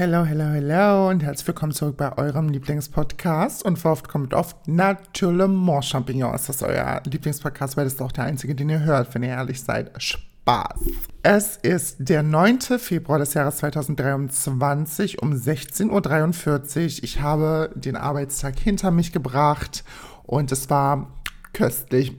Hello, hello, hello und herzlich willkommen zurück bei eurem Lieblingspodcast. Und vor oft kommt oft Champignons. Das ist euer Lieblingspodcast, weil das ist auch der einzige, den ihr hört, wenn ihr ehrlich seid. Spaß. Es ist der 9. Februar des Jahres 2023 um 16.43 Uhr. Ich habe den Arbeitstag hinter mich gebracht und es war köstlich.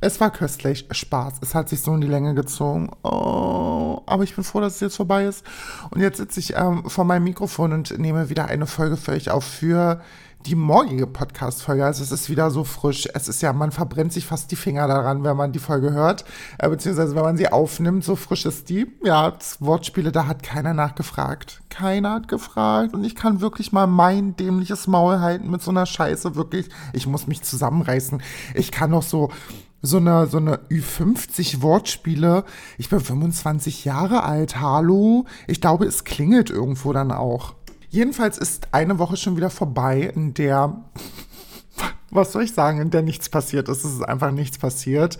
Es war köstlich, Spaß. Es hat sich so in die Länge gezogen. Oh, aber ich bin froh, dass es jetzt vorbei ist. Und jetzt sitze ich ähm, vor meinem Mikrofon und nehme wieder eine Folge für euch auf für die morgige Podcast-Folge. Also es ist wieder so frisch. Es ist ja, man verbrennt sich fast die Finger daran, wenn man die Folge hört, äh, beziehungsweise wenn man sie aufnimmt. So frisch ist die. Ja, Wortspiele, da hat keiner nachgefragt. Keiner hat gefragt. Und ich kann wirklich mal mein dämliches Maul halten mit so einer Scheiße. Wirklich, ich muss mich zusammenreißen. Ich kann noch so so eine, so eine Ü50 Wortspiele. Ich bin 25 Jahre alt, hallo. Ich glaube, es klingelt irgendwo dann auch. Jedenfalls ist eine Woche schon wieder vorbei, in der, was soll ich sagen, in der nichts passiert ist. Es ist einfach nichts passiert.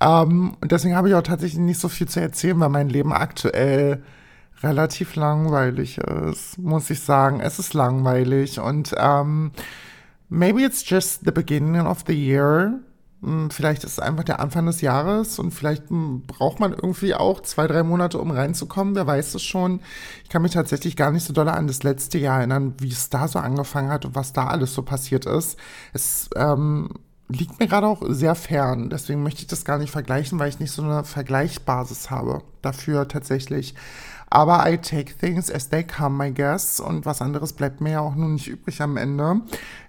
Ähm, und deswegen habe ich auch tatsächlich nicht so viel zu erzählen, weil mein Leben aktuell relativ langweilig ist, muss ich sagen. Es ist langweilig und ähm, maybe it's just the beginning of the year. Hm, vielleicht ist es einfach der Anfang des Jahres und vielleicht hm, braucht man irgendwie auch zwei, drei Monate, um reinzukommen. Wer weiß es schon. Ich kann mich tatsächlich gar nicht so doll an das letzte Jahr erinnern, wie es da so angefangen hat und was da alles so passiert ist. Es ähm, liegt mir gerade auch sehr fern. Deswegen möchte ich das gar nicht vergleichen, weil ich nicht so eine Vergleichsbasis habe dafür tatsächlich. Aber I take things as they come, I guess. Und was anderes bleibt mir ja auch nun nicht übrig am Ende.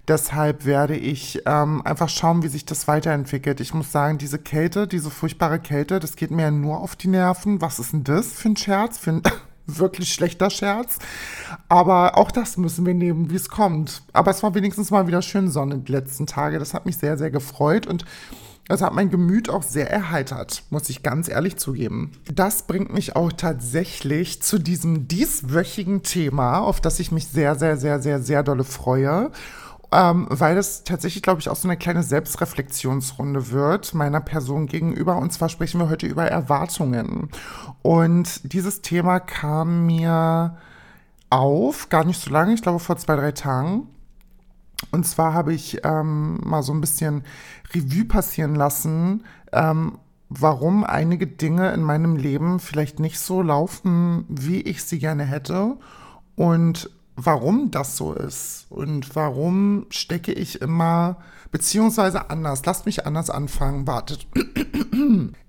Deshalb werde ich ähm, einfach schauen, wie sich das weiterentwickelt. Ich muss sagen, diese Kälte, diese furchtbare Kälte, das geht mir ja nur auf die Nerven. Was ist denn das für ein Scherz? Für ein wirklich schlechter Scherz. Aber auch das müssen wir nehmen, wie es kommt. Aber es war wenigstens mal wieder schön Sonne die letzten Tage. Das hat mich sehr, sehr gefreut. Und das hat mein Gemüt auch sehr erheitert, muss ich ganz ehrlich zugeben. Das bringt mich auch tatsächlich zu diesem dieswöchigen Thema, auf das ich mich sehr, sehr, sehr, sehr, sehr dolle freue. Ähm, weil das tatsächlich, glaube ich, auch so eine kleine Selbstreflexionsrunde wird meiner Person gegenüber. Und zwar sprechen wir heute über Erwartungen. Und dieses Thema kam mir auf, gar nicht so lange, ich glaube vor zwei, drei Tagen. Und zwar habe ich ähm, mal so ein bisschen Revue passieren lassen, ähm, warum einige Dinge in meinem Leben vielleicht nicht so laufen, wie ich sie gerne hätte und warum das so ist und warum stecke ich immer, beziehungsweise anders, lasst mich anders anfangen, wartet.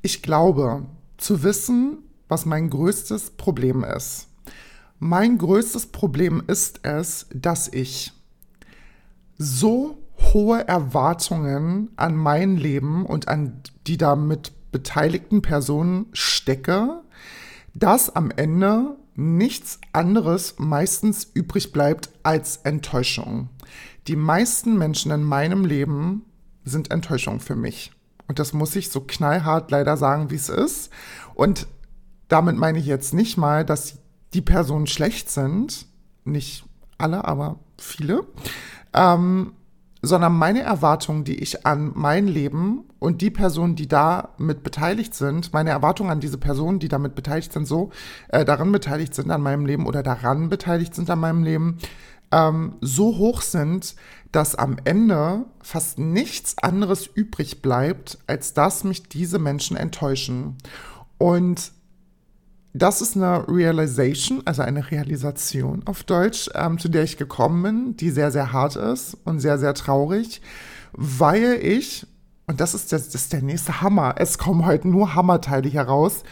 Ich glaube, zu wissen, was mein größtes Problem ist. Mein größtes Problem ist es, dass ich so hohe Erwartungen an mein Leben und an die damit beteiligten Personen stecke, dass am Ende nichts anderes meistens übrig bleibt als Enttäuschung. Die meisten Menschen in meinem Leben sind Enttäuschung für mich. Und das muss ich so knallhart leider sagen, wie es ist. Und damit meine ich jetzt nicht mal, dass die Personen schlecht sind. Nicht alle, aber viele ähm, sondern meine Erwartungen, die ich an mein Leben und die Personen, die da mit beteiligt sind, meine Erwartungen an diese Personen, die damit beteiligt sind, so äh, daran beteiligt sind an meinem Leben oder daran beteiligt sind an meinem Leben, ähm, so hoch sind, dass am Ende fast nichts anderes übrig bleibt, als dass mich diese Menschen enttäuschen. Und das ist eine Realization, also eine Realisation auf Deutsch, ähm, zu der ich gekommen bin, die sehr, sehr hart ist und sehr, sehr traurig, weil ich, und das ist, das, das ist der nächste Hammer, es kommen heute nur Hammerteile heraus,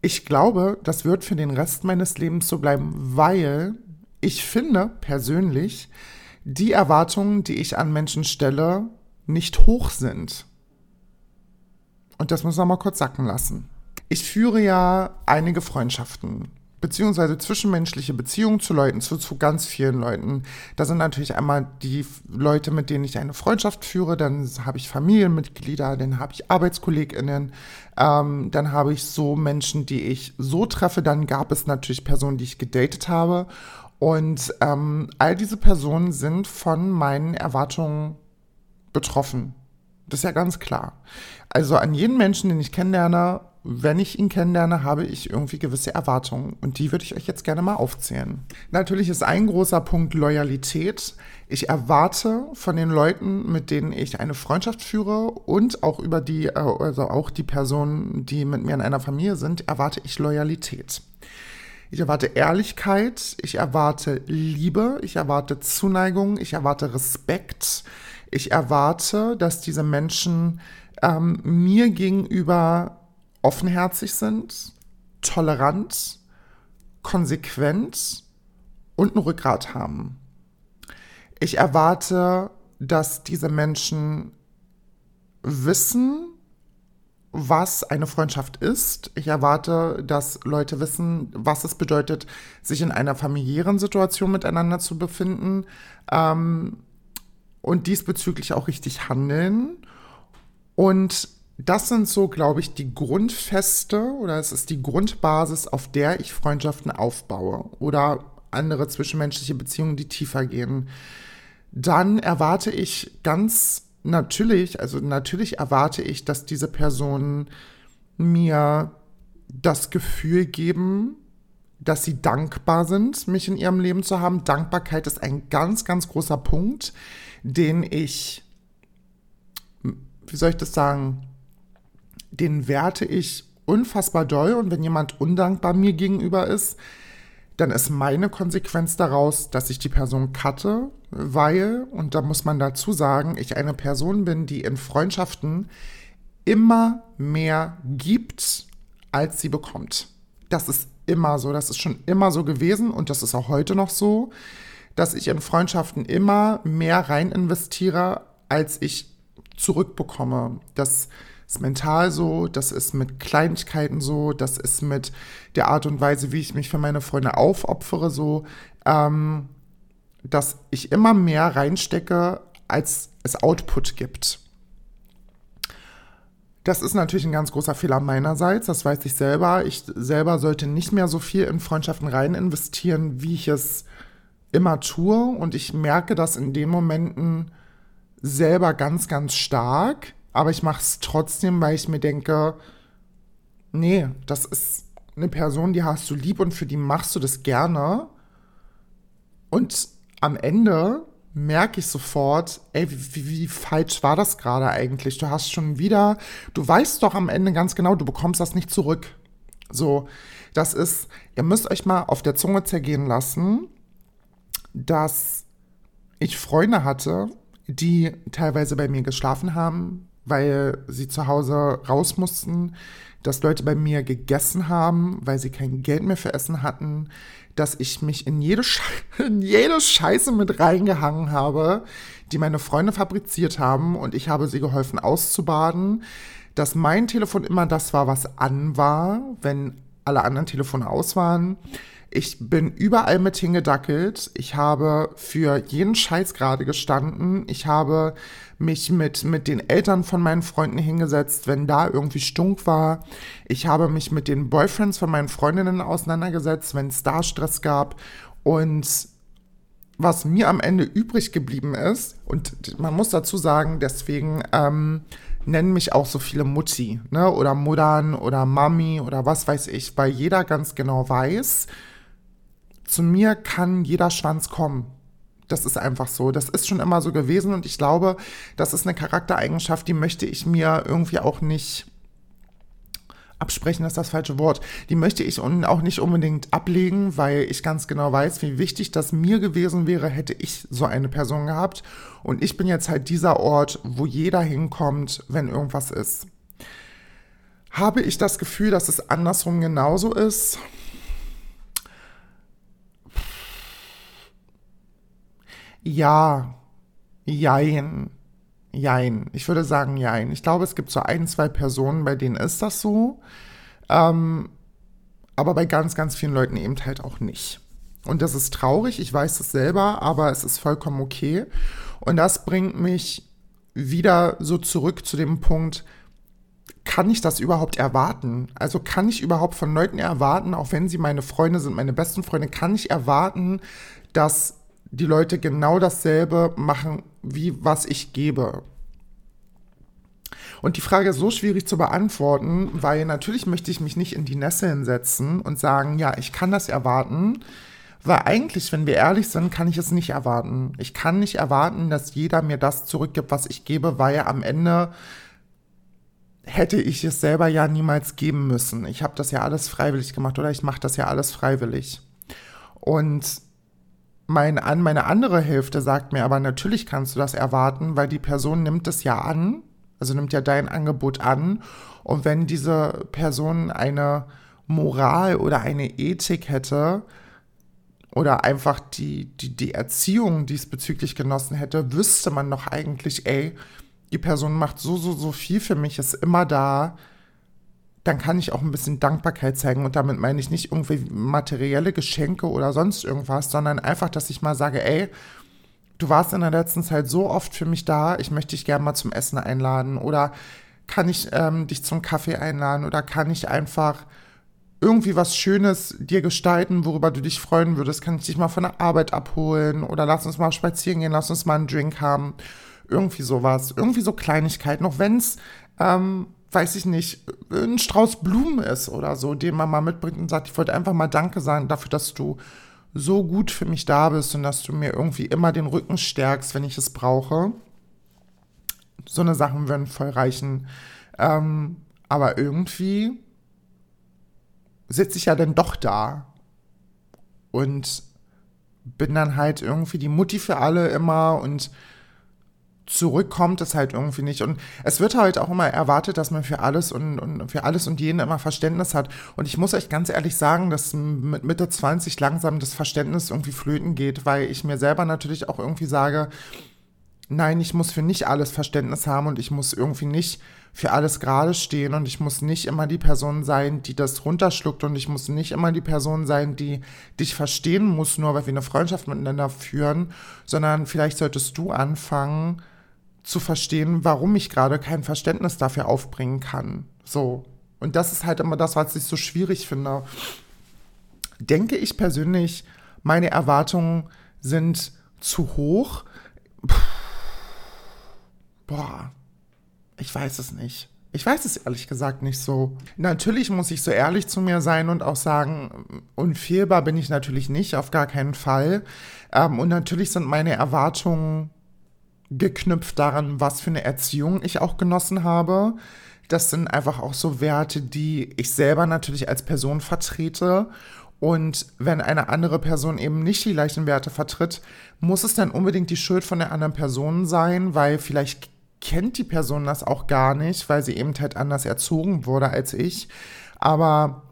ich glaube, das wird für den Rest meines Lebens so bleiben, weil ich finde persönlich, die Erwartungen, die ich an Menschen stelle, nicht hoch sind. Und das muss man mal kurz sacken lassen. Ich führe ja einige Freundschaften beziehungsweise zwischenmenschliche Beziehungen zu Leuten, zu, zu ganz vielen Leuten. Da sind natürlich einmal die Leute, mit denen ich eine Freundschaft führe, dann habe ich Familienmitglieder, dann habe ich ArbeitskollegInnen, ähm, dann habe ich so Menschen, die ich so treffe, dann gab es natürlich Personen, die ich gedatet habe. Und ähm, all diese Personen sind von meinen Erwartungen betroffen. Das ist ja ganz klar. Also an jeden Menschen, den ich kennenlerne, wenn ich ihn kennenlerne, habe ich irgendwie gewisse Erwartungen und die würde ich euch jetzt gerne mal aufzählen. Natürlich ist ein großer Punkt Loyalität. Ich erwarte von den Leuten, mit denen ich eine Freundschaft führe und auch über die, äh, also auch die Personen, die mit mir in einer Familie sind, erwarte ich Loyalität. Ich erwarte Ehrlichkeit, ich erwarte Liebe, ich erwarte Zuneigung, ich erwarte Respekt. Ich erwarte, dass diese Menschen ähm, mir gegenüber offenherzig sind, tolerant, konsequent und ein Rückgrat haben. Ich erwarte, dass diese Menschen wissen, was eine Freundschaft ist. Ich erwarte, dass Leute wissen, was es bedeutet, sich in einer familiären Situation miteinander zu befinden ähm, und diesbezüglich auch richtig handeln. Und das sind so, glaube ich, die Grundfeste oder es ist die Grundbasis, auf der ich Freundschaften aufbaue oder andere zwischenmenschliche Beziehungen, die tiefer gehen. Dann erwarte ich ganz natürlich, also natürlich erwarte ich, dass diese Personen mir das Gefühl geben, dass sie dankbar sind, mich in ihrem Leben zu haben. Dankbarkeit ist ein ganz, ganz großer Punkt, den ich, wie soll ich das sagen, den werte ich unfassbar doll und wenn jemand undankbar mir gegenüber ist, dann ist meine Konsequenz daraus, dass ich die Person cutte, weil, und da muss man dazu sagen, ich eine Person bin, die in Freundschaften immer mehr gibt, als sie bekommt. Das ist immer so, das ist schon immer so gewesen und das ist auch heute noch so, dass ich in Freundschaften immer mehr rein investiere, als ich zurückbekomme. Das ist mental so, das ist mit Kleinigkeiten so, das ist mit der Art und Weise, wie ich mich für meine Freunde aufopfere, so, ähm, dass ich immer mehr reinstecke, als es Output gibt. Das ist natürlich ein ganz großer Fehler meinerseits, das weiß ich selber. Ich selber sollte nicht mehr so viel in Freundschaften rein investieren, wie ich es immer tue. Und ich merke das in den Momenten selber ganz, ganz stark aber ich mache es trotzdem, weil ich mir denke, nee, das ist eine Person, die hast du lieb und für die machst du das gerne. Und am Ende merke ich sofort, ey, wie, wie, falsch war das gerade eigentlich? Du hast schon wieder, du weißt doch am Ende ganz genau, du bekommst das nicht zurück. So, das ist, ihr müsst euch mal auf der Zunge zergehen lassen, dass ich Freunde hatte, die teilweise bei mir geschlafen haben, weil sie zu Hause raus mussten, dass Leute bei mir gegessen haben, weil sie kein Geld mehr für Essen hatten, dass ich mich in jede, Sche in jede Scheiße mit reingehangen habe, die meine Freunde fabriziert haben und ich habe sie geholfen auszubaden, dass mein Telefon immer das war, was an war, wenn alle anderen Telefone aus waren. Ich bin überall mit hingedackelt. Ich habe für jeden Scheiß gerade gestanden. Ich habe mich mit, mit den Eltern von meinen Freunden hingesetzt, wenn da irgendwie stunk war. Ich habe mich mit den Boyfriends von meinen Freundinnen auseinandergesetzt, wenn es da Stress gab. Und was mir am Ende übrig geblieben ist, und man muss dazu sagen, deswegen ähm, nennen mich auch so viele Mutti, ne? Oder Muttern oder Mami oder was weiß ich, weil jeder ganz genau weiß, zu mir kann jeder Schwanz kommen. Das ist einfach so. Das ist schon immer so gewesen und ich glaube, das ist eine Charaktereigenschaft, die möchte ich mir irgendwie auch nicht absprechen, ist das falsche Wort. Die möchte ich auch nicht unbedingt ablegen, weil ich ganz genau weiß, wie wichtig das mir gewesen wäre, hätte ich so eine Person gehabt. Und ich bin jetzt halt dieser Ort, wo jeder hinkommt, wenn irgendwas ist. Habe ich das Gefühl, dass es andersrum genauso ist? Ja, jein, jein. Ich würde sagen jein. Ich glaube, es gibt so ein, zwei Personen, bei denen ist das so. Ähm, aber bei ganz, ganz vielen Leuten eben halt auch nicht. Und das ist traurig, ich weiß es selber, aber es ist vollkommen okay. Und das bringt mich wieder so zurück zu dem Punkt, kann ich das überhaupt erwarten? Also kann ich überhaupt von Leuten erwarten, auch wenn sie meine Freunde sind, meine besten Freunde, kann ich erwarten, dass die Leute genau dasselbe machen, wie was ich gebe. Und die Frage ist so schwierig zu beantworten, weil natürlich möchte ich mich nicht in die Nesseln setzen und sagen, ja, ich kann das erwarten. Weil eigentlich, wenn wir ehrlich sind, kann ich es nicht erwarten. Ich kann nicht erwarten, dass jeder mir das zurückgibt, was ich gebe, weil am Ende hätte ich es selber ja niemals geben müssen. Ich habe das ja alles freiwillig gemacht oder ich mache das ja alles freiwillig. Und mein, meine andere Hälfte sagt mir aber, natürlich kannst du das erwarten, weil die Person nimmt es ja an, also nimmt ja dein Angebot an. Und wenn diese Person eine Moral oder eine Ethik hätte, oder einfach die, die, die Erziehung diesbezüglich genossen hätte, wüsste man doch eigentlich, ey, die Person macht so, so, so viel für mich, ist immer da, dann kann ich auch ein bisschen Dankbarkeit zeigen. Und damit meine ich nicht irgendwie materielle Geschenke oder sonst irgendwas, sondern einfach, dass ich mal sage, ey, du warst in der letzten Zeit so oft für mich da, ich möchte dich gerne mal zum Essen einladen oder kann ich ähm, dich zum Kaffee einladen oder kann ich einfach irgendwie was Schönes dir gestalten, worüber du dich freuen würdest, kann ich dich mal von der Arbeit abholen oder lass uns mal spazieren gehen, lass uns mal einen Drink haben. Irgendwie sowas. Irgendwie so Kleinigkeiten, auch wenn es, ähm, weiß ich nicht, ein Strauß Blumen ist oder so, den man mal mitbringt und sagt, ich wollte einfach mal Danke sagen dafür, dass du so gut für mich da bist und dass du mir irgendwie immer den Rücken stärkst, wenn ich es brauche. So eine Sachen würden voll reichen. Ähm, aber irgendwie sitze ich ja dann doch da und bin dann halt irgendwie die Mutti für alle immer und zurückkommt es halt irgendwie nicht. Und es wird halt auch immer erwartet, dass man für alles und, und für alles und jeden immer Verständnis hat. Und ich muss euch ganz ehrlich sagen, dass mit Mitte 20 langsam das Verständnis irgendwie flöten geht, weil ich mir selber natürlich auch irgendwie sage, nein, ich muss für nicht alles Verständnis haben und ich muss irgendwie nicht für alles gerade stehen und ich muss nicht immer die Person sein, die das runterschluckt und ich muss nicht immer die Person sein, die dich verstehen muss, nur weil wir eine Freundschaft miteinander führen, sondern vielleicht solltest du anfangen zu verstehen, warum ich gerade kein Verständnis dafür aufbringen kann. So. Und das ist halt immer das, was ich so schwierig finde. Denke ich persönlich, meine Erwartungen sind zu hoch. Puh Boah, ich weiß es nicht. Ich weiß es ehrlich gesagt nicht so. Natürlich muss ich so ehrlich zu mir sein und auch sagen, unfehlbar bin ich natürlich nicht, auf gar keinen Fall. Ähm, und natürlich sind meine Erwartungen geknüpft daran, was für eine Erziehung ich auch genossen habe. Das sind einfach auch so Werte, die ich selber natürlich als Person vertrete. Und wenn eine andere Person eben nicht die gleichen Werte vertritt, muss es dann unbedingt die Schuld von der anderen Person sein, weil vielleicht kennt die Person das auch gar nicht, weil sie eben halt anders erzogen wurde als ich. Aber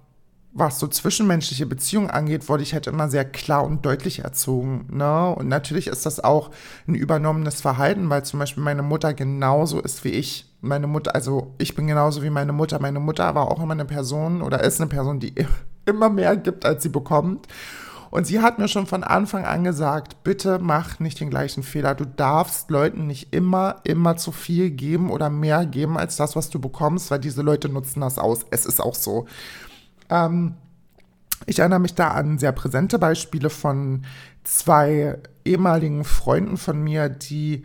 was so zwischenmenschliche Beziehungen angeht, wurde ich halt immer sehr klar und deutlich erzogen. Ne? Und natürlich ist das auch ein übernommenes Verhalten, weil zum Beispiel meine Mutter genauso ist wie ich. Meine Mutter, also ich bin genauso wie meine Mutter. Meine Mutter war auch immer eine Person oder ist eine Person, die immer mehr gibt, als sie bekommt. Und sie hat mir schon von Anfang an gesagt, bitte mach nicht den gleichen Fehler. Du darfst Leuten nicht immer, immer zu viel geben oder mehr geben als das, was du bekommst, weil diese Leute nutzen das aus. Es ist auch so. Ähm, ich erinnere mich da an sehr präsente Beispiele von zwei ehemaligen Freunden von mir, die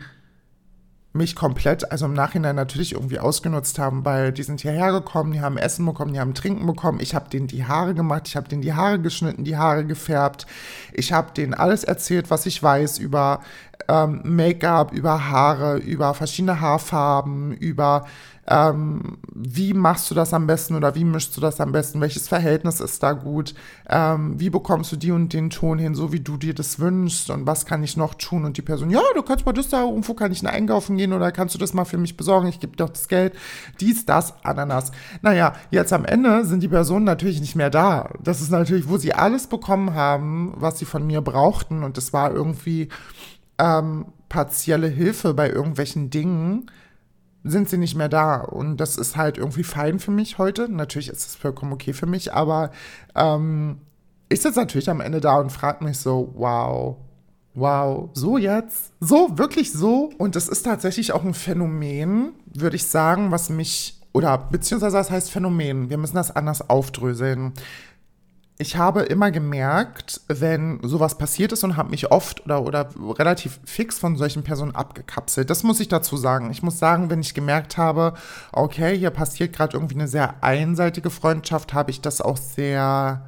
mich komplett, also im Nachhinein natürlich irgendwie ausgenutzt haben, weil die sind hierher gekommen, die haben Essen bekommen, die haben Trinken bekommen. Ich habe denen die Haare gemacht, ich habe denen die Haare geschnitten, die Haare gefärbt. Ich habe denen alles erzählt, was ich weiß über ähm, Make-up, über Haare, über verschiedene Haarfarben, über ähm, wie machst du das am besten oder wie mischst du das am besten, welches Verhältnis ist da gut, ähm, wie bekommst du die und den Ton hin, so wie du dir das wünschst? Und was kann ich noch tun? Und die Person, ja, du kannst mal das da, irgendwo kann ich einkaufen gehen oder kannst du das mal für mich besorgen, ich gebe dir doch das Geld, dies, das, Ananas. Naja, jetzt am Ende sind die Personen natürlich nicht mehr da. Das ist natürlich, wo sie alles bekommen haben, was sie von mir brauchten. Und das war irgendwie ähm, partielle Hilfe bei irgendwelchen Dingen, sind sie nicht mehr da. Und das ist halt irgendwie fein für mich heute. Natürlich ist es vollkommen okay für mich, aber ähm, ich sitze natürlich am Ende da und frage mich so, wow, wow, so jetzt? So, wirklich so? Und das ist tatsächlich auch ein Phänomen, würde ich sagen, was mich, oder beziehungsweise das heißt Phänomen, wir müssen das anders aufdröseln. Ich habe immer gemerkt, wenn sowas passiert ist und habe mich oft oder, oder relativ fix von solchen Personen abgekapselt. Das muss ich dazu sagen. Ich muss sagen, wenn ich gemerkt habe, okay, hier passiert gerade irgendwie eine sehr einseitige Freundschaft, habe ich das auch sehr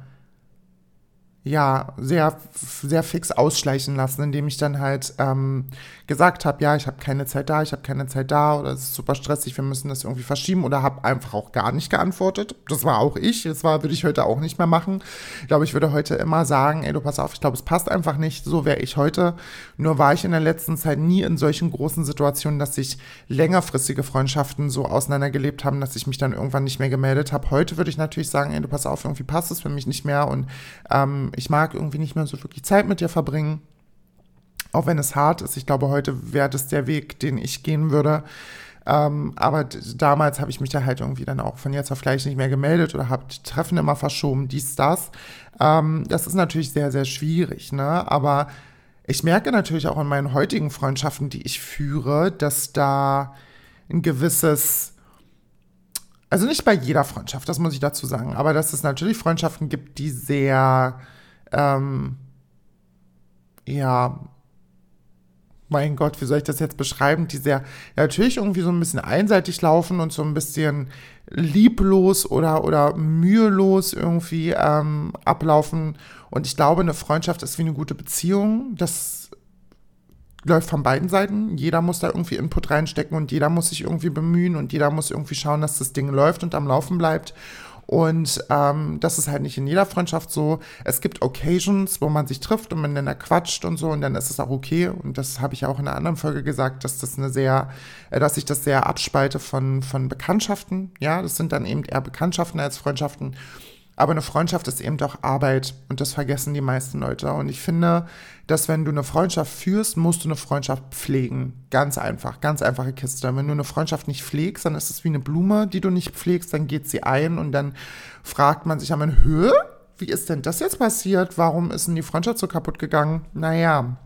ja, sehr, sehr fix ausschleichen lassen, indem ich dann halt ähm, gesagt habe, ja, ich habe keine Zeit da, ich habe keine Zeit da oder es ist super stressig, wir müssen das irgendwie verschieben oder habe einfach auch gar nicht geantwortet. Das war auch ich, das war, würde ich heute auch nicht mehr machen. Ich glaube, ich würde heute immer sagen, ey, du pass auf, ich glaube, es passt einfach nicht, so wäre ich heute. Nur war ich in der letzten Zeit nie in solchen großen Situationen, dass sich längerfristige Freundschaften so auseinandergelebt haben, dass ich mich dann irgendwann nicht mehr gemeldet habe. Heute würde ich natürlich sagen, ey, du pass auf, irgendwie passt es für mich nicht mehr und ähm, ich mag irgendwie nicht mehr so wirklich Zeit mit dir verbringen. Auch wenn es hart ist. Ich glaube, heute wäre das der Weg, den ich gehen würde. Ähm, aber damals habe ich mich da halt irgendwie dann auch von jetzt auf gleich nicht mehr gemeldet oder habe Treffen immer verschoben, dies, das. Ähm, das ist natürlich sehr, sehr schwierig, ne? Aber ich merke natürlich auch in meinen heutigen Freundschaften, die ich führe, dass da ein gewisses also nicht bei jeder Freundschaft, das muss ich dazu sagen, aber dass es natürlich Freundschaften gibt, die sehr ähm, ja, mein Gott, wie soll ich das jetzt beschreiben, die sehr, natürlich irgendwie so ein bisschen einseitig laufen und so ein bisschen lieblos oder, oder mühelos irgendwie ähm, ablaufen. Und ich glaube, eine Freundschaft ist wie eine gute Beziehung. Das läuft von beiden Seiten. Jeder muss da irgendwie Input reinstecken und jeder muss sich irgendwie bemühen und jeder muss irgendwie schauen, dass das Ding läuft und am Laufen bleibt. Und ähm, das ist halt nicht in jeder Freundschaft so. Es gibt Occasions, wo man sich trifft und miteinander quatscht und so und dann ist es auch okay. Und das habe ich auch in einer anderen Folge gesagt, dass das eine sehr, äh, dass ich das sehr abspalte von, von Bekanntschaften. Ja, das sind dann eben eher Bekanntschaften als Freundschaften. Aber eine Freundschaft ist eben doch Arbeit und das vergessen die meisten Leute. Und ich finde, dass wenn du eine Freundschaft führst, musst du eine Freundschaft pflegen. Ganz einfach, ganz einfache Kiste. Wenn du eine Freundschaft nicht pflegst, dann ist es wie eine Blume, die du nicht pflegst, dann geht sie ein und dann fragt man sich einmal, Höhe? Wie ist denn das jetzt passiert? Warum ist denn die Freundschaft so kaputt gegangen? Naja,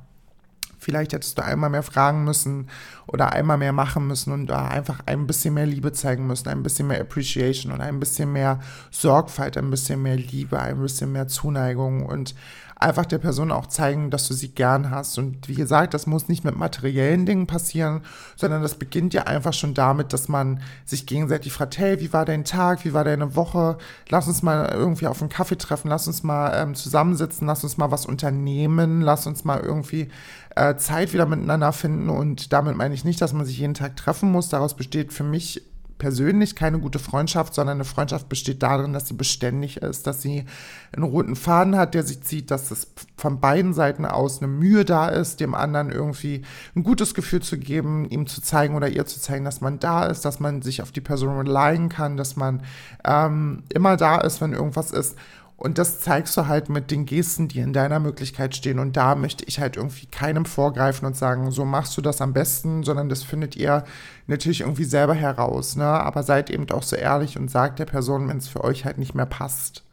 Vielleicht hättest du einmal mehr fragen müssen oder einmal mehr machen müssen und da einfach ein bisschen mehr Liebe zeigen müssen, ein bisschen mehr Appreciation und ein bisschen mehr Sorgfalt, ein bisschen mehr Liebe, ein bisschen mehr Zuneigung und einfach der Person auch zeigen, dass du sie gern hast. Und wie gesagt, das muss nicht mit materiellen Dingen passieren, sondern das beginnt ja einfach schon damit, dass man sich gegenseitig fragt, hey, wie war dein Tag, wie war deine Woche? Lass uns mal irgendwie auf einen Kaffee treffen, lass uns mal ähm, zusammensitzen, lass uns mal was unternehmen, lass uns mal irgendwie äh, Zeit wieder miteinander finden. Und damit meine ich nicht, dass man sich jeden Tag treffen muss. Daraus besteht für mich persönlich keine gute Freundschaft, sondern eine Freundschaft besteht darin, dass sie beständig ist, dass sie einen roten Faden hat, der sich zieht, dass es von beiden Seiten aus eine Mühe da ist, dem anderen irgendwie ein gutes Gefühl zu geben, ihm zu zeigen oder ihr zu zeigen, dass man da ist, dass man sich auf die Person relyen kann, dass man ähm, immer da ist, wenn irgendwas ist. Und das zeigst du halt mit den Gesten, die in deiner Möglichkeit stehen. Und da möchte ich halt irgendwie keinem vorgreifen und sagen, so machst du das am besten, sondern das findet ihr natürlich irgendwie selber heraus. Ne? Aber seid eben auch so ehrlich und sagt der Person, wenn es für euch halt nicht mehr passt.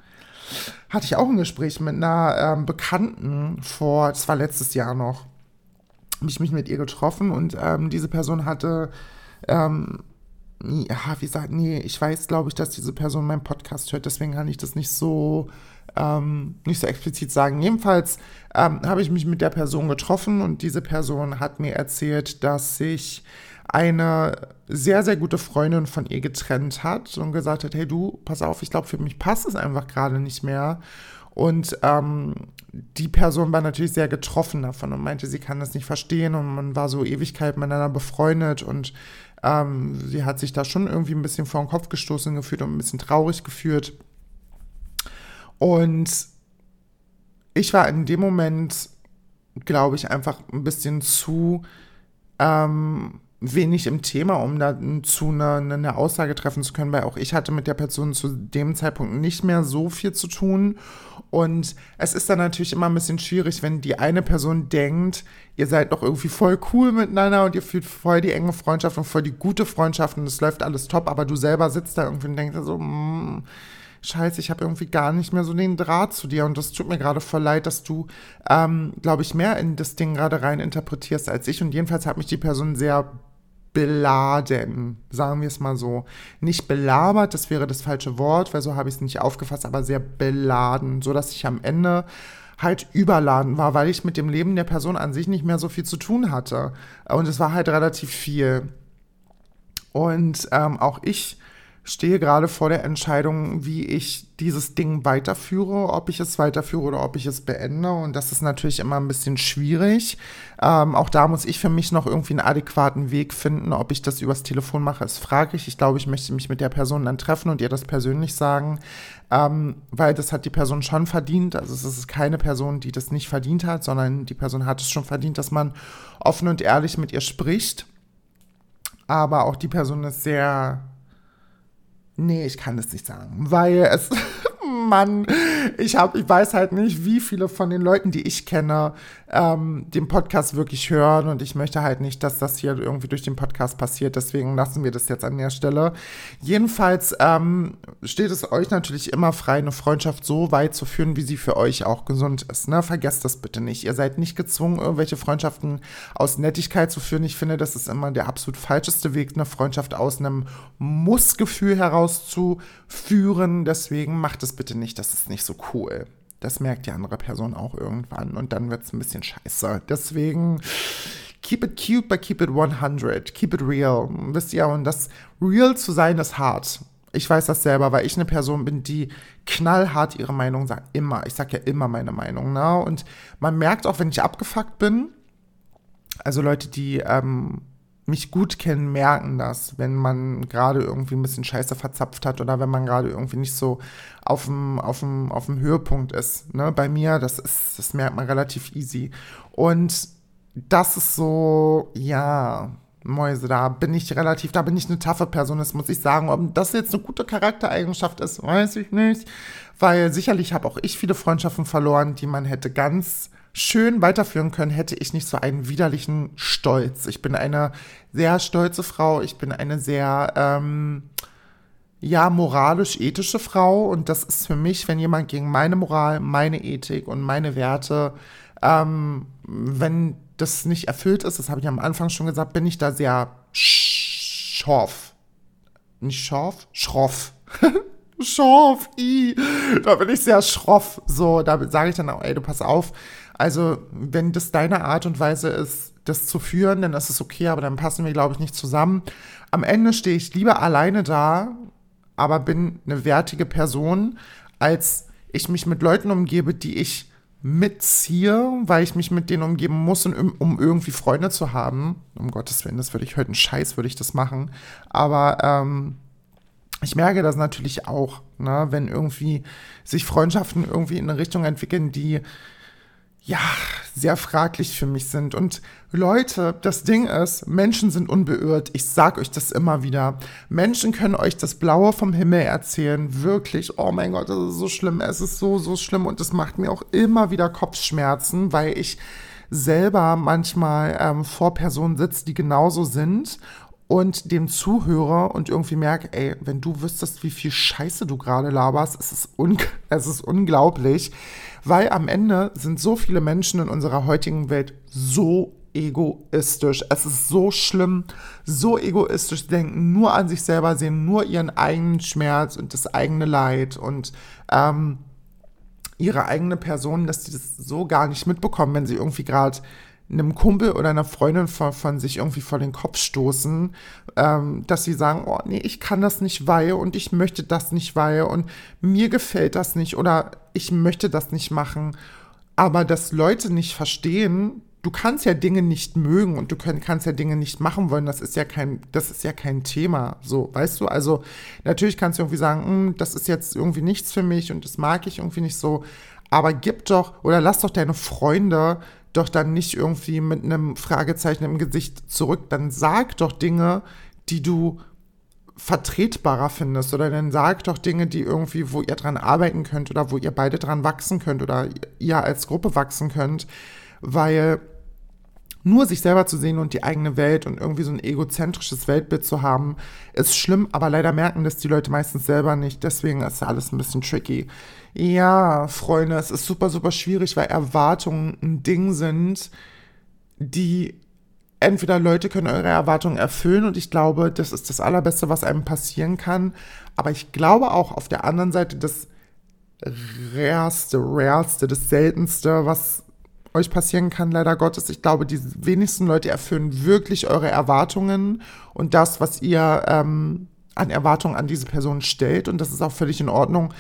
Hatte ich auch ein Gespräch mit einer ähm, Bekannten vor, das war letztes Jahr noch, habe ich mich mit ihr getroffen und ähm, diese Person hatte ähm, ja, wie gesagt, nee, ich weiß, glaube ich, dass diese Person meinen Podcast hört, deswegen kann ich das nicht so, ähm, nicht so explizit sagen. Jedenfalls ähm, habe ich mich mit der Person getroffen und diese Person hat mir erzählt, dass sich eine sehr, sehr gute Freundin von ihr getrennt hat und gesagt hat, hey du, pass auf, ich glaube, für mich passt es einfach gerade nicht mehr. Und ähm, die Person war natürlich sehr getroffen davon und meinte, sie kann das nicht verstehen und man war so Ewigkeit miteinander befreundet und ähm, sie hat sich da schon irgendwie ein bisschen vor den Kopf gestoßen gefühlt und ein bisschen traurig gefühlt. Und ich war in dem Moment, glaube ich, einfach ein bisschen zu ähm, wenig im Thema, um da zu einer eine Aussage treffen zu können, weil auch ich hatte mit der Person zu dem Zeitpunkt nicht mehr so viel zu tun. Und es ist dann natürlich immer ein bisschen schwierig, wenn die eine Person denkt, ihr seid doch irgendwie voll cool miteinander und ihr fühlt voll die enge Freundschaft und voll die gute Freundschaft und es läuft alles top, aber du selber sitzt da irgendwie und denkst so, mm, Scheiße, ich habe irgendwie gar nicht mehr so den Draht zu dir und das tut mir gerade voll leid, dass du, ähm, glaube ich, mehr in das Ding gerade rein interpretierst als ich und jedenfalls hat mich die Person sehr beladen, sagen wir es mal so. Nicht belabert, das wäre das falsche Wort, weil so habe ich es nicht aufgefasst, aber sehr beladen, so dass ich am Ende halt überladen war, weil ich mit dem Leben der Person an sich nicht mehr so viel zu tun hatte. Und es war halt relativ viel. Und ähm, auch ich stehe gerade vor der Entscheidung, wie ich dieses Ding weiterführe, ob ich es weiterführe oder ob ich es beende. Und das ist natürlich immer ein bisschen schwierig. Ähm, auch da muss ich für mich noch irgendwie einen adäquaten Weg finden. Ob ich das übers Telefon mache, ist fraglich. Ich glaube, ich möchte mich mit der Person dann treffen und ihr das persönlich sagen, ähm, weil das hat die Person schon verdient. Also es ist keine Person, die das nicht verdient hat, sondern die Person hat es schon verdient, dass man offen und ehrlich mit ihr spricht. Aber auch die Person ist sehr Nee, ich kann das nicht sagen, weil es Mann, ich habe, ich weiß halt nicht, wie viele von den Leuten, die ich kenne, ähm, den Podcast wirklich hören und ich möchte halt nicht, dass das hier irgendwie durch den Podcast passiert. Deswegen lassen wir das jetzt an der Stelle. Jedenfalls ähm, steht es euch natürlich immer frei, eine Freundschaft so weit zu führen, wie sie für euch auch gesund ist. Ne? Vergesst das bitte nicht. Ihr seid nicht gezwungen, irgendwelche Freundschaften aus Nettigkeit zu führen. Ich finde, das ist immer der absolut falscheste Weg, eine Freundschaft aus einem Muss-Gefühl herauszuführen. Deswegen macht es bitte nicht. Das ist nicht so cool. Das merkt die andere Person auch irgendwann und dann wird es ein bisschen scheiße. Deswegen keep it cute, but keep it 100. Keep it real. Wisst ihr, und das real zu sein ist hart. Ich weiß das selber, weil ich eine Person bin, die knallhart ihre Meinung sagt. Immer. Ich sage ja immer meine Meinung. Ne? Und man merkt auch, wenn ich abgefuckt bin, also Leute, die ähm, mich gut kennen, merken das, wenn man gerade irgendwie ein bisschen Scheiße verzapft hat oder wenn man gerade irgendwie nicht so auf dem, auf dem, auf dem Höhepunkt ist. Ne? Bei mir, das ist, das merkt man relativ easy. Und das ist so, ja, Mäuse, da bin ich relativ, da bin ich eine taffe Person, das muss ich sagen. Ob das jetzt eine gute Charaktereigenschaft ist, weiß ich nicht. Weil sicherlich habe auch ich viele Freundschaften verloren, die man hätte ganz schön weiterführen können, hätte ich nicht so einen widerlichen Stolz. Ich bin eine sehr stolze Frau, ich bin eine sehr, ähm, ja, moralisch-ethische Frau und das ist für mich, wenn jemand gegen meine Moral, meine Ethik und meine Werte, ähm, wenn das nicht erfüllt ist, das habe ich am Anfang schon gesagt, bin ich da sehr schorf. Nicht scharf? Schroff. schroff, i. Da bin ich sehr schroff. So, da sage ich dann auch, ey, du pass auf, also, wenn das deine Art und Weise ist, das zu führen, dann ist es okay, aber dann passen wir, glaube ich, nicht zusammen. Am Ende stehe ich lieber alleine da, aber bin eine wertige Person, als ich mich mit Leuten umgebe, die ich mitziehe, weil ich mich mit denen umgeben muss, um, irgendwie Freunde zu haben. Um Gottes Willen, das würde ich heute einen Scheiß, würde ich das machen. Aber ähm, ich merke das natürlich auch, ne, wenn irgendwie sich Freundschaften irgendwie in eine Richtung entwickeln, die ja, sehr fraglich für mich sind. Und Leute, das Ding ist, Menschen sind unbeirrt. Ich sag euch das immer wieder. Menschen können euch das Blaue vom Himmel erzählen. Wirklich. Oh mein Gott, das ist so schlimm. Es ist so, so schlimm. Und es macht mir auch immer wieder Kopfschmerzen, weil ich selber manchmal ähm, vor Personen sitze, die genauso sind und dem Zuhörer und irgendwie merke, ey, wenn du wüsstest, wie viel Scheiße du gerade laberst, es ist, un es ist unglaublich, weil am Ende sind so viele Menschen in unserer heutigen Welt so egoistisch. Es ist so schlimm, so egoistisch, denken nur an sich selber, sehen nur ihren eigenen Schmerz und das eigene Leid und ähm, ihre eigene Person, dass sie das so gar nicht mitbekommen, wenn sie irgendwie gerade einem Kumpel oder einer Freundin von, von sich irgendwie vor den Kopf stoßen, ähm, dass sie sagen, oh nee, ich kann das nicht, weil und ich möchte das nicht, weil und mir gefällt das nicht oder ich möchte das nicht machen. Aber dass Leute nicht verstehen, du kannst ja Dinge nicht mögen und du können, kannst ja Dinge nicht machen wollen, das ist ja kein, das ist ja kein Thema, so, weißt du? Also natürlich kannst du irgendwie sagen, hm, das ist jetzt irgendwie nichts für mich und das mag ich irgendwie nicht so, aber gib doch oder lass doch deine Freunde doch dann nicht irgendwie mit einem Fragezeichen im Gesicht zurück. Dann sag doch Dinge, die du vertretbarer findest oder dann sag doch Dinge, die irgendwie, wo ihr dran arbeiten könnt oder wo ihr beide dran wachsen könnt oder ihr als Gruppe wachsen könnt, weil nur sich selber zu sehen und die eigene Welt und irgendwie so ein egozentrisches Weltbild zu haben, ist schlimm, aber leider merken das die Leute meistens selber nicht. Deswegen ist alles ein bisschen tricky. Ja, Freunde, es ist super, super schwierig, weil Erwartungen ein Ding sind, die entweder Leute können eure Erwartungen erfüllen und ich glaube, das ist das Allerbeste, was einem passieren kann. Aber ich glaube auch auf der anderen Seite das Rareste, Rareste, das Seltenste, was euch passieren kann, leider Gottes. Ich glaube, die wenigsten Leute erfüllen wirklich eure Erwartungen und das, was ihr ähm, an Erwartungen an diese Person stellt. Und das ist auch völlig in Ordnung.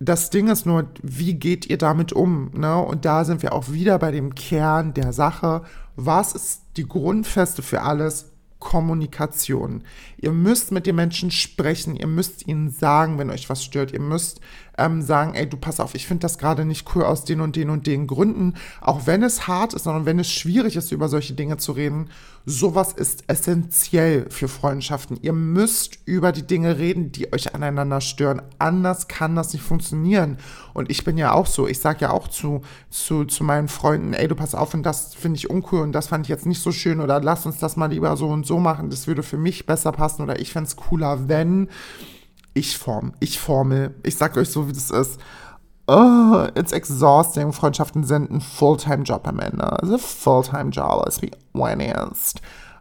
Das Ding ist nur, wie geht ihr damit um? Ne? Und da sind wir auch wieder bei dem Kern der Sache. Was ist die Grundfeste für alles? Kommunikation. Ihr müsst mit den Menschen sprechen, ihr müsst ihnen sagen, wenn euch was stört, ihr müsst ähm, sagen, ey, du pass auf, ich finde das gerade nicht cool aus den und den und den Gründen, auch wenn es hart ist, sondern wenn es schwierig ist, über solche Dinge zu reden, sowas ist essentiell für Freundschaften. Ihr müsst über die Dinge reden, die euch aneinander stören. Anders kann das nicht funktionieren. Und ich bin ja auch so, ich sage ja auch zu, zu, zu meinen Freunden, ey, du pass auf, und das finde ich uncool und das fand ich jetzt nicht so schön oder lass uns das mal lieber so und so machen, das würde für mich besser passen oder ich fände es cooler, wenn ich form, ich sag euch so, wie das ist. Oh, it's exhausting. Freundschaften sind ein Fulltime-Job am Ende. Also Fulltime-Job, let's be honest.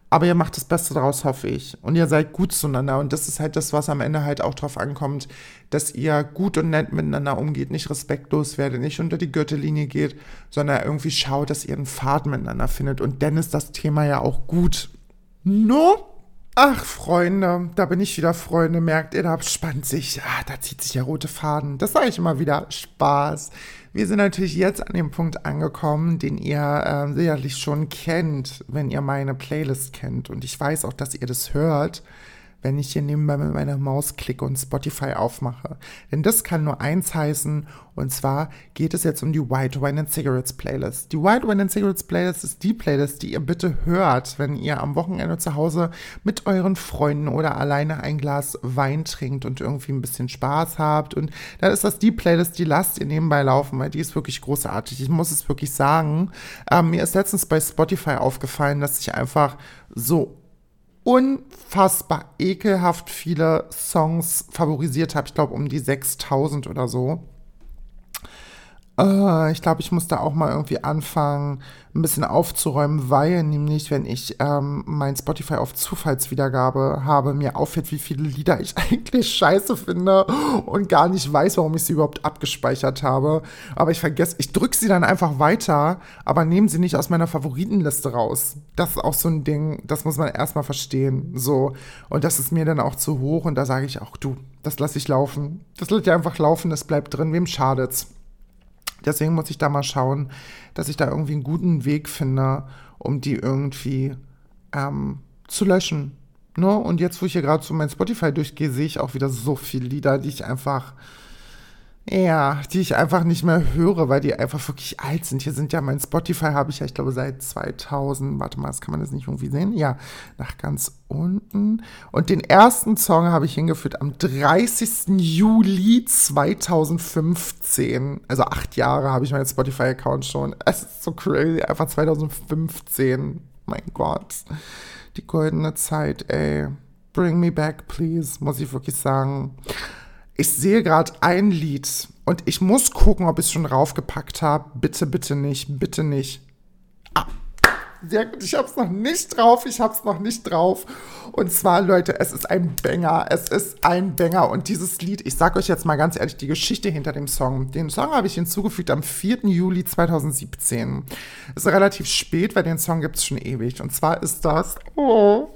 Aber ihr macht das Beste daraus, hoffe ich. Und ihr seid gut zueinander. Und das ist halt das, was am Ende halt auch drauf ankommt, dass ihr gut und nett miteinander umgeht, nicht respektlos werdet, nicht unter die Gürtellinie geht, sondern irgendwie schaut, dass ihr einen Faden miteinander findet. Und dann ist das Thema ja auch gut. No? Ach, Freunde, da bin ich wieder, Freunde. Merkt ihr, da spannt sich, ah, da zieht sich ja rote Faden. Das sage ich immer wieder. Spaß. Wir sind natürlich jetzt an dem Punkt angekommen, den ihr äh, sicherlich schon kennt, wenn ihr meine Playlist kennt. Und ich weiß auch, dass ihr das hört wenn ich hier nebenbei mit meiner Maus klicke und Spotify aufmache. Denn das kann nur eins heißen, und zwar geht es jetzt um die White Wine and Cigarettes Playlist. Die White Wine and Cigarettes Playlist ist die Playlist, die ihr bitte hört, wenn ihr am Wochenende zu Hause mit euren Freunden oder alleine ein Glas Wein trinkt und irgendwie ein bisschen Spaß habt. Und dann ist das die Playlist, die lasst ihr nebenbei laufen, weil die ist wirklich großartig. Ich muss es wirklich sagen. Ähm, mir ist letztens bei Spotify aufgefallen, dass ich einfach so unfassbar ekelhaft viele Songs favorisiert habe. Ich glaube um die 6000 oder so. Äh, ich glaube, ich muss da auch mal irgendwie anfangen, ein bisschen aufzuräumen, weil nämlich, wenn ich ähm, mein Spotify auf Zufallswiedergabe habe, mir auffällt, wie viele Lieder ich eigentlich scheiße finde und gar nicht weiß, warum ich sie überhaupt abgespeichert habe. Aber ich vergesse, ich drücke sie dann einfach weiter, aber nehme sie nicht aus meiner Favoritenliste raus. Das ist auch so ein Ding, das muss man erstmal verstehen. So. Und das ist mir dann auch zu hoch und da sage ich auch, du, das lasse ich laufen. Das lässt ja einfach laufen, das bleibt drin, wem schadet's? Deswegen muss ich da mal schauen, dass ich da irgendwie einen guten Weg finde, um die irgendwie ähm, zu löschen. Ne? Und jetzt, wo ich hier gerade zu meinem Spotify durchgehe, sehe ich auch wieder so viele Lieder, die ich einfach ja, die ich einfach nicht mehr höre, weil die einfach wirklich alt sind. Hier sind ja mein Spotify habe ich ja, ich glaube, seit 2000. Warte mal, das kann man das nicht irgendwie sehen? Ja, nach ganz unten. Und den ersten Song habe ich hingeführt am 30. Juli 2015. Also acht Jahre habe ich meinen Spotify-Account schon. Es ist so crazy. Einfach 2015. Mein Gott. Die goldene Zeit, ey. Bring me back, please, muss ich wirklich sagen ich sehe gerade ein Lied und ich muss gucken, ob ich es schon raufgepackt habe. Bitte, bitte nicht, bitte nicht. Ah, sehr gut, ich habe es noch nicht drauf, ich habe es noch nicht drauf. Und zwar, Leute, es ist ein Banger, es ist ein Banger. Und dieses Lied, ich sage euch jetzt mal ganz ehrlich, die Geschichte hinter dem Song. Den Song habe ich hinzugefügt am 4. Juli 2017. Ist relativ spät, weil den Song gibt es schon ewig. Und zwar ist das, oh,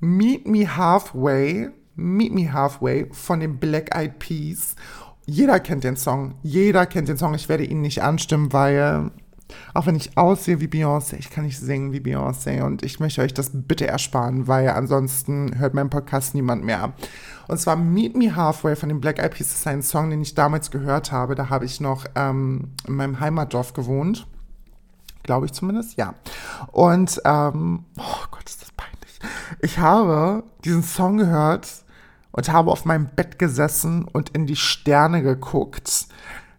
Meet Me Halfway Meet Me Halfway von den Black Eyed Peas. Jeder kennt den Song. Jeder kennt den Song. Ich werde ihn nicht anstimmen, weil auch wenn ich aussehe wie Beyoncé, ich kann nicht singen wie Beyoncé und ich möchte euch das bitte ersparen, weil ansonsten hört mein Podcast niemand mehr. Und zwar Meet Me Halfway von den Black Eyed Peas ist ein Song, den ich damals gehört habe. Da habe ich noch ähm, in meinem Heimatdorf gewohnt. Glaube ich zumindest, ja. Und, ähm, oh Gott, ist das peinlich. Ich habe diesen Song gehört und habe auf meinem Bett gesessen und in die Sterne geguckt,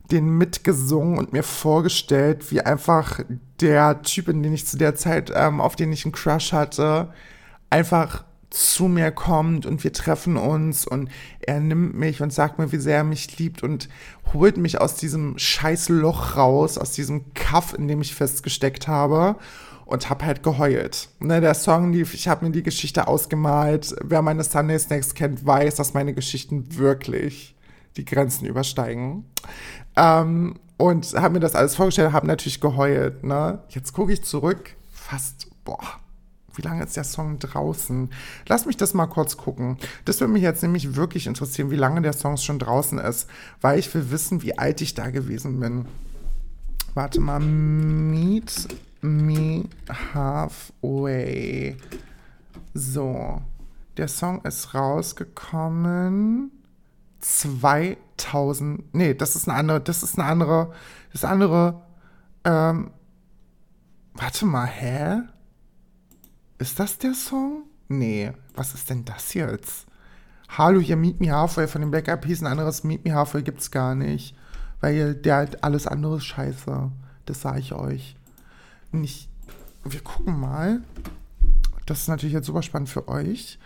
den mitgesungen und mir vorgestellt, wie einfach der Typ, in den ich zu der Zeit, ähm, auf den ich einen Crush hatte, einfach zu mir kommt und wir treffen uns und er nimmt mich und sagt mir, wie sehr er mich liebt und holt mich aus diesem scheiß Loch raus, aus diesem Kaff, in dem ich festgesteckt habe und hab halt geheult. Ne, der Song lief, ich habe mir die Geschichte ausgemalt. Wer meine Sunday Snacks kennt, weiß, dass meine Geschichten wirklich die Grenzen übersteigen. Ähm, und habe mir das alles vorgestellt, habe natürlich geheult. Ne? Jetzt gucke ich zurück, fast, boah, wie lange ist der Song draußen? Lass mich das mal kurz gucken. Das würde mich jetzt nämlich wirklich interessieren, wie lange der Song schon draußen ist, weil ich will wissen, wie alt ich da gewesen bin. Warte mal, Meet Me Halfway. So, der Song ist rausgekommen 2000. Nee, das ist eine andere, das ist eine andere, das andere, ähm, warte mal, hä? Ist das der Song? Nee, was ist denn das jetzt? Hallo, hier Meet Me Halfway von den Black Eyed Peas. Ein anderes Meet Me Halfway gibt's gar nicht. Weil der halt alles andere ist scheiße. Das sage ich euch. Nicht. Wir gucken mal. Das ist natürlich jetzt super spannend für euch.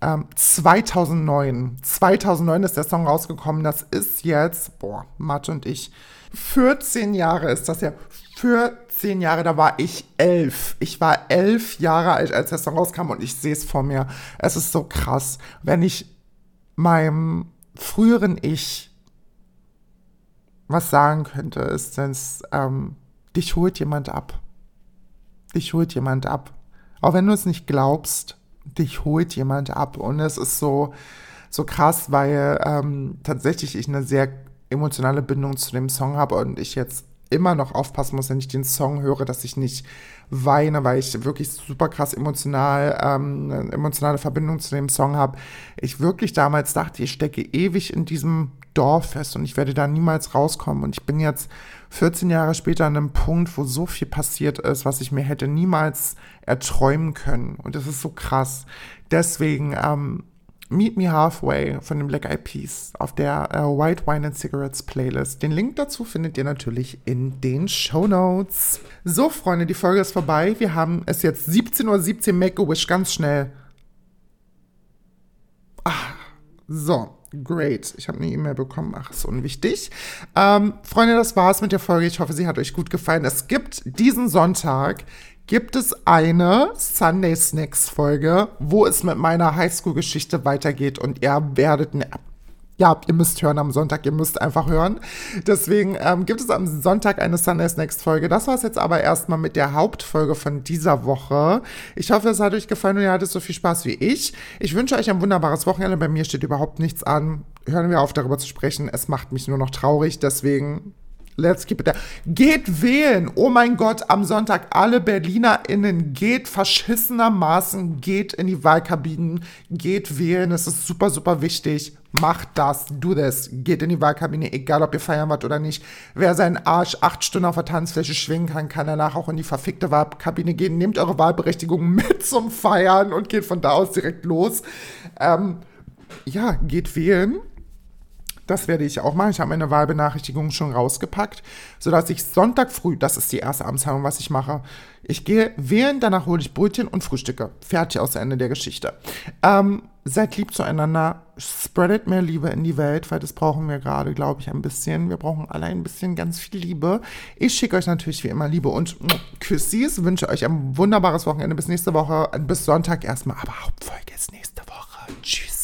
Ähm, 2009. 2009 ist der Song rausgekommen. Das ist jetzt, boah, Mathe und ich. 14 Jahre ist das ja. 14 Jahre, da war ich elf. Ich war elf Jahre alt, als der Song rauskam und ich sehe es vor mir. Es ist so krass. Wenn ich meinem früheren Ich was sagen könnte, ist, dass ähm, dich holt jemand ab. Dich holt jemand ab. Auch wenn du es nicht glaubst, dich holt jemand ab. Und es ist so, so krass, weil ähm, tatsächlich ich eine sehr emotionale Bindung zu dem Song habe und ich jetzt immer noch aufpassen muss, wenn ich den Song höre, dass ich nicht weine, weil ich wirklich super krass emotional, ähm, emotionale Verbindung zu dem Song habe. Ich wirklich damals dachte, ich stecke ewig in diesem Dorf und ich werde da niemals rauskommen. Und ich bin jetzt 14 Jahre später an einem Punkt, wo so viel passiert ist, was ich mir hätte niemals erträumen können. Und das ist so krass. Deswegen, ähm, Meet Me Halfway von den Black Eyed Peas auf der äh, White Wine and Cigarettes Playlist. Den Link dazu findet ihr natürlich in den Show Notes. So, Freunde, die Folge ist vorbei. Wir haben es jetzt 17.17 Uhr. Make a Wish ganz schnell. Ah, so. Great. Ich habe eine E-Mail bekommen. Ach, ist unwichtig. Ähm, Freunde, das war's mit der Folge. Ich hoffe, sie hat euch gut gefallen. Es gibt diesen Sonntag gibt es eine Sunday Snacks Folge, wo es mit meiner Highschool-Geschichte weitergeht und ihr werdet ne, ja, ihr müsst hören am Sonntag, ihr müsst einfach hören. Deswegen ähm, gibt es am Sonntag eine Sunday Next Folge. Das war es jetzt aber erstmal mit der Hauptfolge von dieser Woche. Ich hoffe, es hat euch gefallen und ihr hattet so viel Spaß wie ich. Ich wünsche euch ein wunderbares Wochenende. Bei mir steht überhaupt nichts an. Hören wir auf, darüber zu sprechen. Es macht mich nur noch traurig. Deswegen Let's keep it there. Geht wählen. Oh mein Gott, am Sonntag alle BerlinerInnen geht verschissenermaßen, geht in die Wahlkabinen, geht wählen. Es ist super, super wichtig. Macht das, do this. Geht in die Wahlkabine, egal ob ihr feiern wollt oder nicht. Wer seinen Arsch acht Stunden auf der Tanzfläche schwingen kann, kann danach auch in die verfickte Wahlkabine gehen. Nehmt eure Wahlberechtigung mit zum Feiern und geht von da aus direkt los. Ähm, ja, geht wählen. Das werde ich auch machen. Ich habe meine Wahlbenachrichtigung schon rausgepackt, sodass ich Sonntag früh, das ist die erste Amtshandlung, was ich mache, ich gehe wählen, danach hole ich Brötchen und Frühstücke. Fertig aus Ende der Geschichte. Ähm, seid lieb zueinander, spreadet mehr Liebe in die Welt, weil das brauchen wir gerade, glaube ich, ein bisschen. Wir brauchen alle ein bisschen ganz viel Liebe. Ich schicke euch natürlich wie immer Liebe und Küssis, wünsche euch ein wunderbares Wochenende bis nächste Woche, bis Sonntag erstmal, aber Hauptfolge ist nächste Woche. Tschüss.